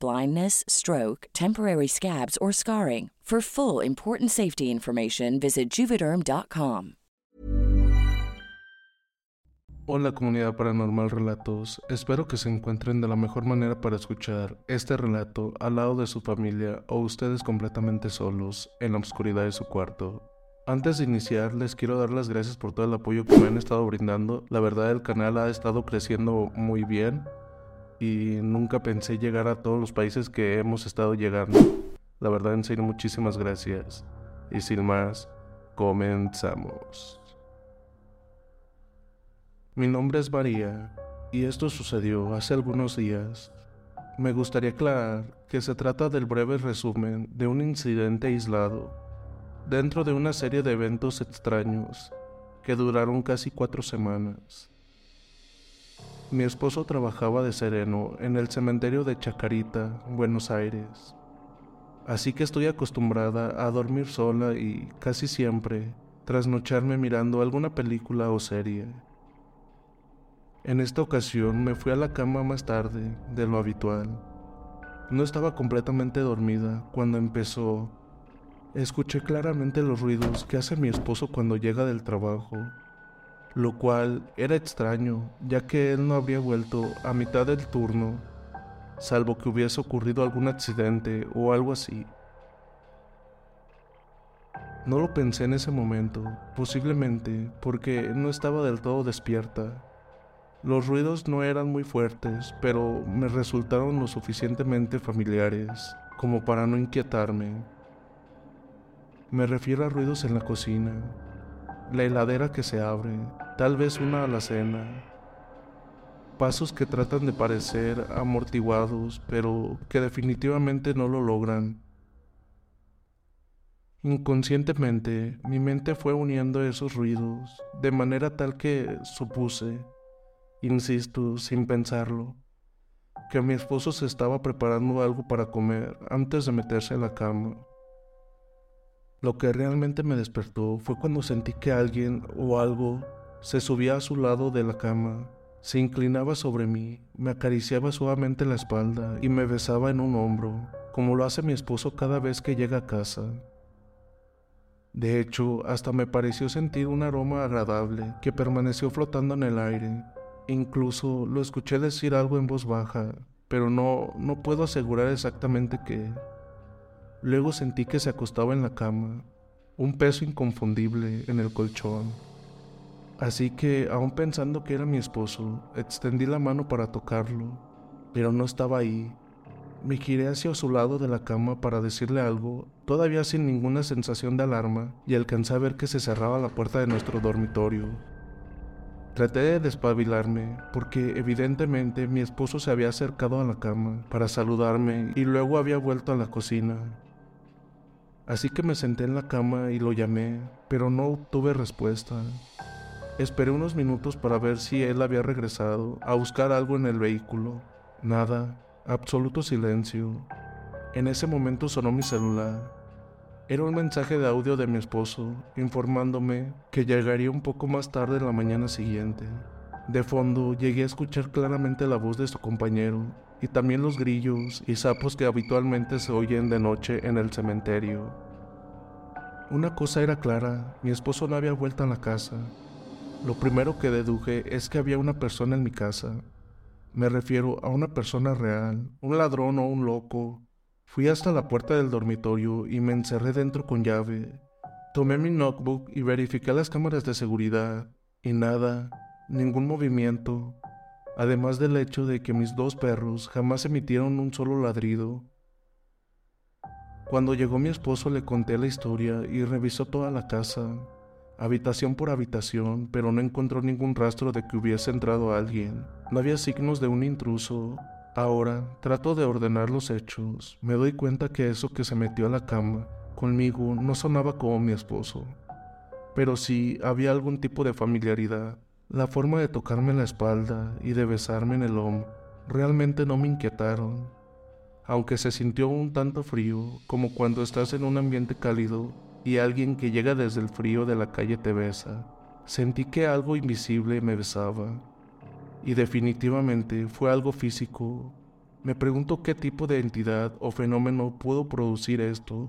blindness, stroke, temporary scabs, or scarring. For full important safety information, visit. Hola comunidad paranormal relatos, espero que se encuentren de la mejor manera para escuchar este relato al lado de su familia o ustedes completamente solos en la oscuridad de su cuarto. Antes de iniciar les quiero dar las gracias por todo el apoyo que me han estado brindando, la verdad el canal ha estado creciendo muy bien y nunca pensé llegar a todos los países que hemos estado llegando. La verdad en serio muchísimas gracias y sin más, comenzamos. Mi nombre es María y esto sucedió hace algunos días. Me gustaría aclarar que se trata del breve resumen de un incidente aislado dentro de una serie de eventos extraños que duraron casi cuatro semanas. Mi esposo trabajaba de sereno en el cementerio de Chacarita, Buenos Aires. Así que estoy acostumbrada a dormir sola y casi siempre trasnocharme mirando alguna película o serie. En esta ocasión me fui a la cama más tarde de lo habitual. No estaba completamente dormida cuando empezó. Escuché claramente los ruidos que hace mi esposo cuando llega del trabajo, lo cual era extraño, ya que él no habría vuelto a mitad del turno, salvo que hubiese ocurrido algún accidente o algo así. No lo pensé en ese momento, posiblemente porque no estaba del todo despierta los ruidos no eran muy fuertes, pero me resultaron lo suficientemente familiares como para no inquietarme. Me refiero a ruidos en la cocina, la heladera que se abre, tal vez una alacena, pasos que tratan de parecer amortiguados, pero que definitivamente no lo logran. Inconscientemente, mi mente fue uniendo esos ruidos, de manera tal que supuse insisto, sin pensarlo, que mi esposo se estaba preparando algo para comer antes de meterse en la cama. Lo que realmente me despertó fue cuando sentí que alguien o algo se subía a su lado de la cama, se inclinaba sobre mí, me acariciaba suavemente la espalda y me besaba en un hombro, como lo hace mi esposo cada vez que llega a casa. De hecho, hasta me pareció sentir un aroma agradable que permaneció flotando en el aire Incluso lo escuché decir algo en voz baja, pero no, no puedo asegurar exactamente qué. Luego sentí que se acostaba en la cama, un peso inconfundible en el colchón. Así que, aún pensando que era mi esposo, extendí la mano para tocarlo, pero no estaba ahí. Me giré hacia su lado de la cama para decirle algo, todavía sin ninguna sensación de alarma, y alcancé a ver que se cerraba la puerta de nuestro dormitorio. Traté de despabilarme porque evidentemente mi esposo se había acercado a la cama para saludarme y luego había vuelto a la cocina. Así que me senté en la cama y lo llamé, pero no obtuve respuesta. Esperé unos minutos para ver si él había regresado a buscar algo en el vehículo. Nada. Absoluto silencio. En ese momento sonó mi celular. Era un mensaje de audio de mi esposo informándome que llegaría un poco más tarde en la mañana siguiente. De fondo llegué a escuchar claramente la voz de su compañero y también los grillos y sapos que habitualmente se oyen de noche en el cementerio. Una cosa era clara, mi esposo no había vuelto a la casa. Lo primero que deduje es que había una persona en mi casa. Me refiero a una persona real, un ladrón o un loco. Fui hasta la puerta del dormitorio y me encerré dentro con llave. Tomé mi notebook y verifiqué las cámaras de seguridad, y nada, ningún movimiento, además del hecho de que mis dos perros jamás emitieron un solo ladrido. Cuando llegó mi esposo le conté la historia y revisó toda la casa, habitación por habitación, pero no encontró ningún rastro de que hubiese entrado alguien. No había signos de un intruso. Ahora trato de ordenar los hechos. Me doy cuenta que eso que se metió a la cama conmigo no sonaba como mi esposo. Pero sí había algún tipo de familiaridad. La forma de tocarme la espalda y de besarme en el hombro realmente no me inquietaron, aunque se sintió un tanto frío, como cuando estás en un ambiente cálido y alguien que llega desde el frío de la calle te besa. Sentí que algo invisible me besaba, y definitivamente fue algo físico. Me pregunto qué tipo de entidad o fenómeno pudo producir esto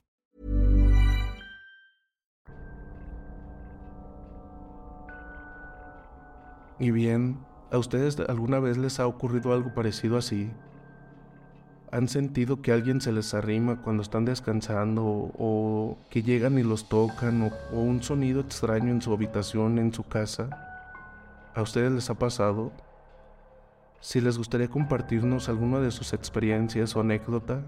Y bien, ¿a ustedes alguna vez les ha ocurrido algo parecido así? ¿Han sentido que alguien se les arrima cuando están descansando o que llegan y los tocan o, un sonido extraño en su habitación, en su casa? ¿A ustedes les ha pasado? Si les gustaría compartirnos alguna de sus experiencias o anécdota,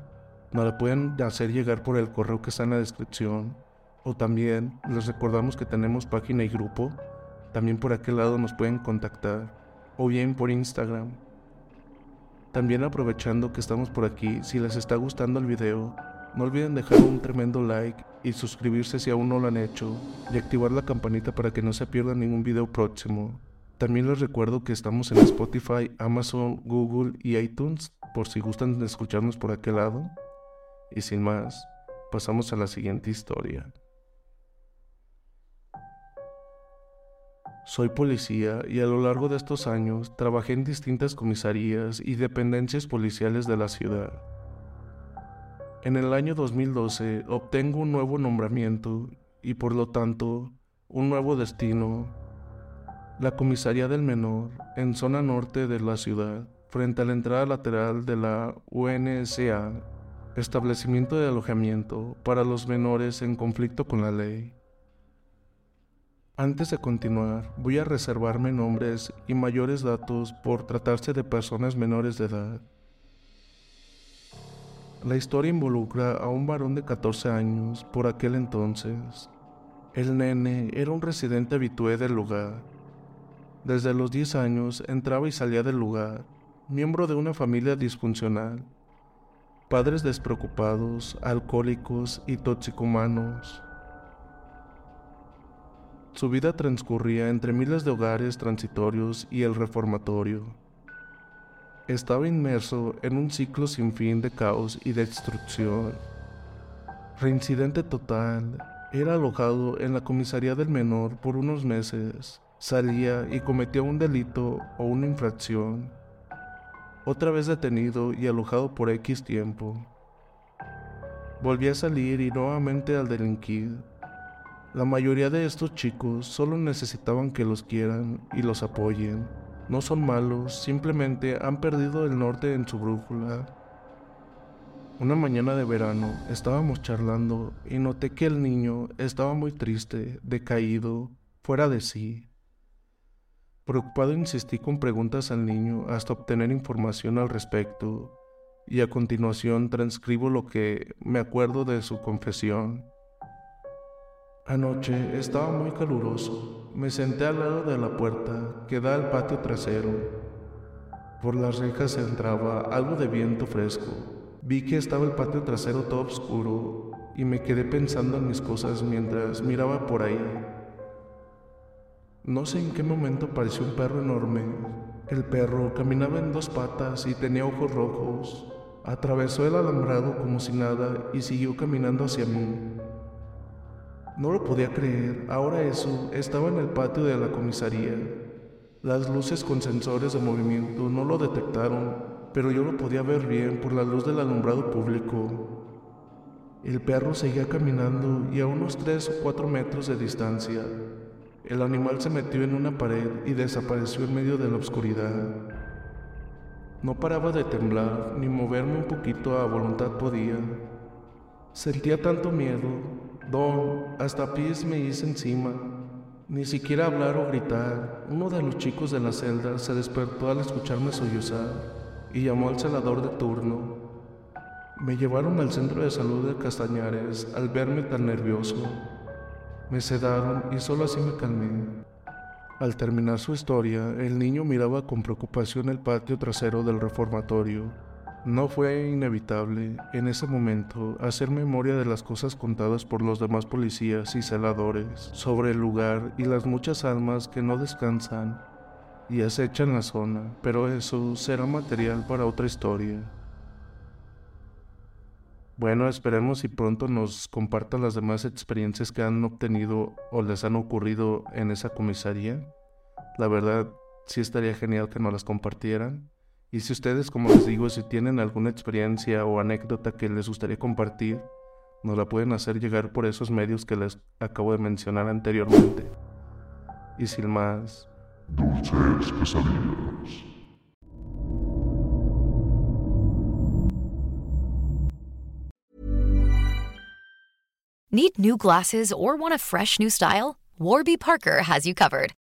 nos la pueden hacer llegar por el correo que está en la descripción. O también les recordamos que tenemos página y grupo. También por aquel lado nos pueden contactar. O bien por Instagram. También aprovechando que estamos por aquí, si les está gustando el video, No olviden dejar un tremendo like y suscribirse si aún no lo han hecho y activar la campanita para que no se pierdan ningún video próximo. También les recuerdo que estamos en Spotify, Amazon, Google y iTunes por si gustan escucharnos por aquel lado. Y sin más, pasamos a la siguiente historia. Soy policía y a lo largo de estos años trabajé en distintas comisarías y dependencias policiales de la ciudad. En el año 2012 obtengo un nuevo nombramiento y por lo tanto un nuevo destino. La comisaría del menor en zona norte de la ciudad, frente a la entrada lateral de la UNSA, establecimiento de alojamiento para los menores en conflicto con la ley. Antes de continuar, voy a reservarme nombres y mayores datos por tratarse de personas menores de edad. La historia involucra a un varón de 14 años por aquel entonces. El nene era un residente habitué del lugar. Desde los 10 años entraba y salía del lugar, miembro de una familia disfuncional. Padres despreocupados, alcohólicos y toxicomanos. Su vida transcurría entre miles de hogares transitorios y el reformatorio. Estaba inmerso en un ciclo sin fin de caos y destrucción. Reincidente total, era alojado en la comisaría del menor por unos meses, salía y cometía un delito o una infracción. Otra vez detenido y alojado por X tiempo. Volvía a salir y nuevamente al delinquir la mayoría de estos chicos solo necesitaban que los quieran y los apoyen. No son malos, simplemente han perdido el norte en su brújula. Una mañana de verano estábamos charlando y noté que el niño estaba muy triste, decaído, fuera de sí. Preocupado insistí con preguntas al niño hasta obtener información al respecto y a continuación transcribo lo que me acuerdo de su confesión. Anoche estaba muy caluroso. Me senté al lado de la puerta que da al patio trasero. Por las rejas entraba algo de viento fresco. Vi que estaba el patio trasero todo oscuro y me quedé pensando en mis cosas mientras miraba por ahí. No sé en qué momento apareció un perro enorme. El perro caminaba en dos patas y tenía ojos rojos. Atravesó el alambrado como si nada y siguió caminando hacia mí. No lo podía creer, ahora eso estaba en el patio de la comisaría. Las luces con sensores de movimiento no lo detectaron, pero yo lo podía ver bien por la luz del alumbrado público. El perro seguía caminando y a unos 3 o 4 metros de distancia, el animal se metió en una pared y desapareció en medio de la oscuridad. No paraba de temblar, ni moverme un poquito a voluntad podía. Sentía tanto miedo Don, hasta pies me hice encima. Ni siquiera hablar o gritar. Uno de los chicos de la celda se despertó al escucharme sollozar y llamó al celador de turno. Me llevaron al centro de salud de Castañares al verme tan nervioso. Me sedaron y solo así me calmé. Al terminar su historia, el niño miraba con preocupación el patio trasero del reformatorio no fue inevitable en ese momento hacer memoria de las cosas contadas por los demás policías y celadores sobre el lugar y las muchas almas que no descansan y acechan la zona, pero eso será material para otra historia. Bueno, esperemos y pronto nos compartan las demás experiencias que han obtenido o les han ocurrido en esa comisaría. La verdad, sí estaría genial que nos las compartieran. Y si ustedes, como les digo, si tienen alguna experiencia o anécdota que les gustaría compartir, nos la pueden hacer llegar por esos medios que les acabo de mencionar anteriormente. Y sin más, dulces pesadillas. Need new glasses or want a fresh new style? Warby Parker has you covered.